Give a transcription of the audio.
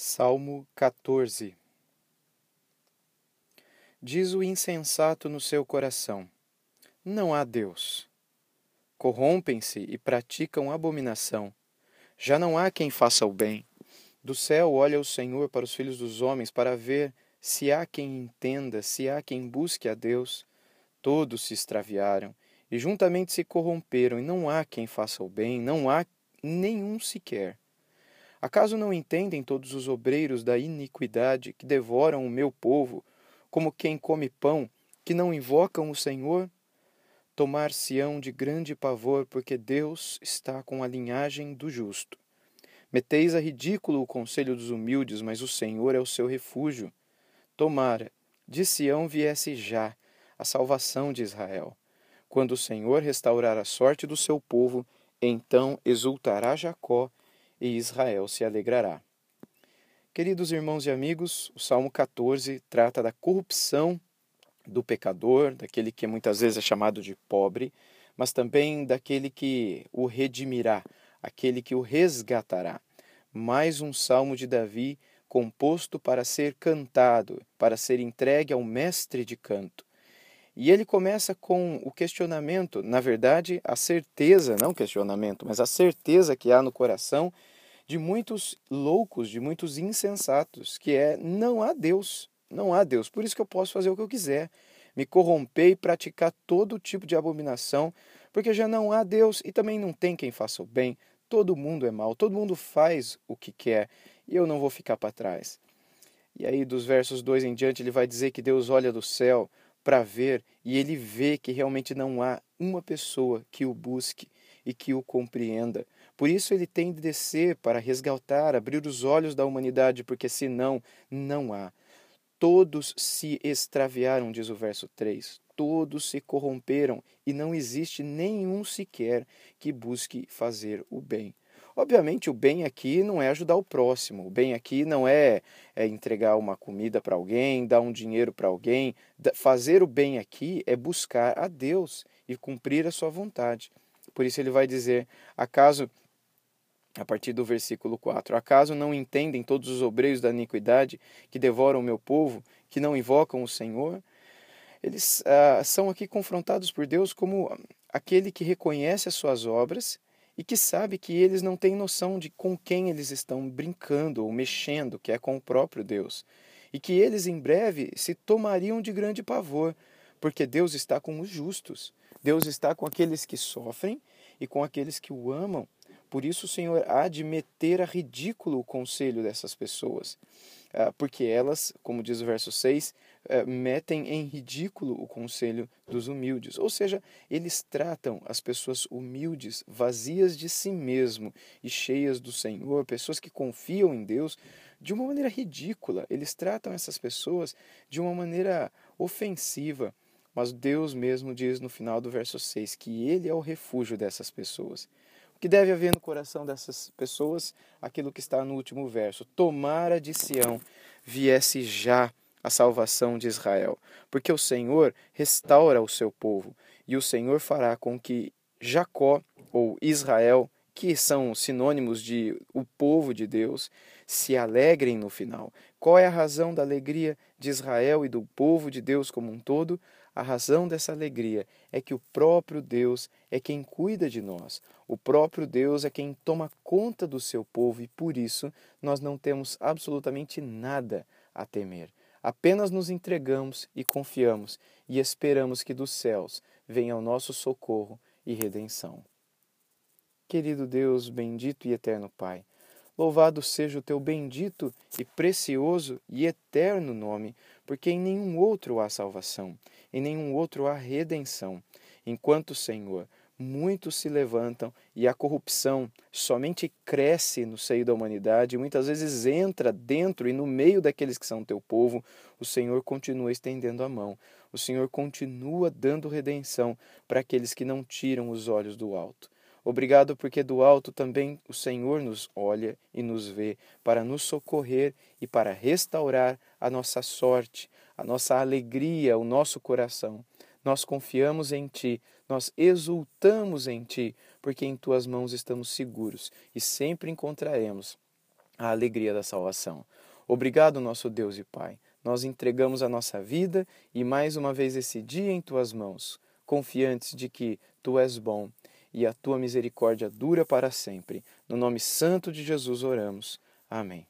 Salmo 14 Diz o insensato no seu coração: Não há Deus. Corrompem-se e praticam abominação. Já não há quem faça o bem. Do céu olha o Senhor para os filhos dos homens para ver se há quem entenda, se há quem busque a Deus. Todos se extraviaram e juntamente se corromperam, e não há quem faça o bem, não há nenhum sequer. Acaso não entendem todos os obreiros da iniquidade que devoram o meu povo, como quem come pão, que não invocam o Senhor? Tomar-se-ão de grande pavor, porque Deus está com a linhagem do justo. Meteis a ridículo o conselho dos humildes, mas o Senhor é o seu refúgio. Tomara, de Sião viesse já a salvação de Israel. Quando o Senhor restaurar a sorte do seu povo, então exultará Jacó e Israel se alegrará. Queridos irmãos e amigos, o Salmo 14 trata da corrupção do pecador, daquele que muitas vezes é chamado de pobre, mas também daquele que o redimirá, aquele que o resgatará. Mais um salmo de Davi composto para ser cantado, para ser entregue ao mestre de canto. E ele começa com o questionamento, na verdade, a certeza, não questionamento, mas a certeza que há no coração de muitos loucos, de muitos insensatos, que é não há Deus, não há Deus. Por isso que eu posso fazer o que eu quiser, me corromper e praticar todo tipo de abominação, porque já não há Deus e também não tem quem faça o bem. Todo mundo é mal, todo mundo faz o que quer e eu não vou ficar para trás. E aí, dos versos 2 em diante, ele vai dizer que Deus olha do céu para ver e ele vê que realmente não há uma pessoa que o busque e que o compreenda. Por isso ele tem de descer para resgatar, abrir os olhos da humanidade, porque senão não há. Todos se extraviaram, diz o verso 3. Todos se corromperam e não existe nenhum sequer que busque fazer o bem. Obviamente, o bem aqui não é ajudar o próximo, o bem aqui não é, é entregar uma comida para alguém, dar um dinheiro para alguém. Fazer o bem aqui é buscar a Deus e cumprir a sua vontade. Por isso ele vai dizer: acaso, a partir do versículo 4, acaso não entendem todos os obreiros da iniquidade que devoram o meu povo, que não invocam o Senhor? Eles ah, são aqui confrontados por Deus como aquele que reconhece as suas obras e que sabe que eles não têm noção de com quem eles estão brincando ou mexendo, que é com o próprio Deus, e que eles em breve se tomariam de grande pavor, porque Deus está com os justos, Deus está com aqueles que sofrem e com aqueles que o amam. Por isso o Senhor há de meter a ridículo o conselho dessas pessoas. Ah, porque elas, como diz o verso 6, eh, metem em ridículo o conselho dos humildes. Ou seja, eles tratam as pessoas humildes, vazias de si mesmo e cheias do Senhor, pessoas que confiam em Deus, de uma maneira ridícula. Eles tratam essas pessoas de uma maneira ofensiva. Mas Deus mesmo diz no final do verso 6 que Ele é o refúgio dessas pessoas que deve haver no coração dessas pessoas aquilo que está no último verso: Tomara de Sião viesse já a salvação de Israel, porque o Senhor restaura o seu povo, e o Senhor fará com que Jacó ou Israel, que são sinônimos de o povo de Deus, se alegrem no final. Qual é a razão da alegria de Israel e do povo de Deus como um todo? A razão dessa alegria é que o próprio Deus é quem cuida de nós. O próprio Deus é quem toma conta do seu povo e por isso nós não temos absolutamente nada a temer. Apenas nos entregamos e confiamos e esperamos que dos céus venha o nosso socorro e redenção. Querido Deus, bendito e eterno Pai, Louvado seja o teu bendito e precioso e eterno nome, porque em nenhum outro há salvação, em nenhum outro há redenção. Enquanto, Senhor, muitos se levantam e a corrupção somente cresce no seio da humanidade, muitas vezes entra dentro e no meio daqueles que são teu povo, o Senhor continua estendendo a mão, o Senhor continua dando redenção para aqueles que não tiram os olhos do alto. Obrigado porque do alto também o Senhor nos olha e nos vê para nos socorrer e para restaurar a nossa sorte, a nossa alegria, o nosso coração. Nós confiamos em Ti, nós exultamos em Ti, porque em Tuas mãos estamos seguros e sempre encontraremos a alegria da salvação. Obrigado, nosso Deus e Pai. Nós entregamos a nossa vida e mais uma vez esse dia em Tuas mãos, confiantes de que Tu és bom e a tua misericórdia dura para sempre. No nome santo de Jesus oramos. Amém.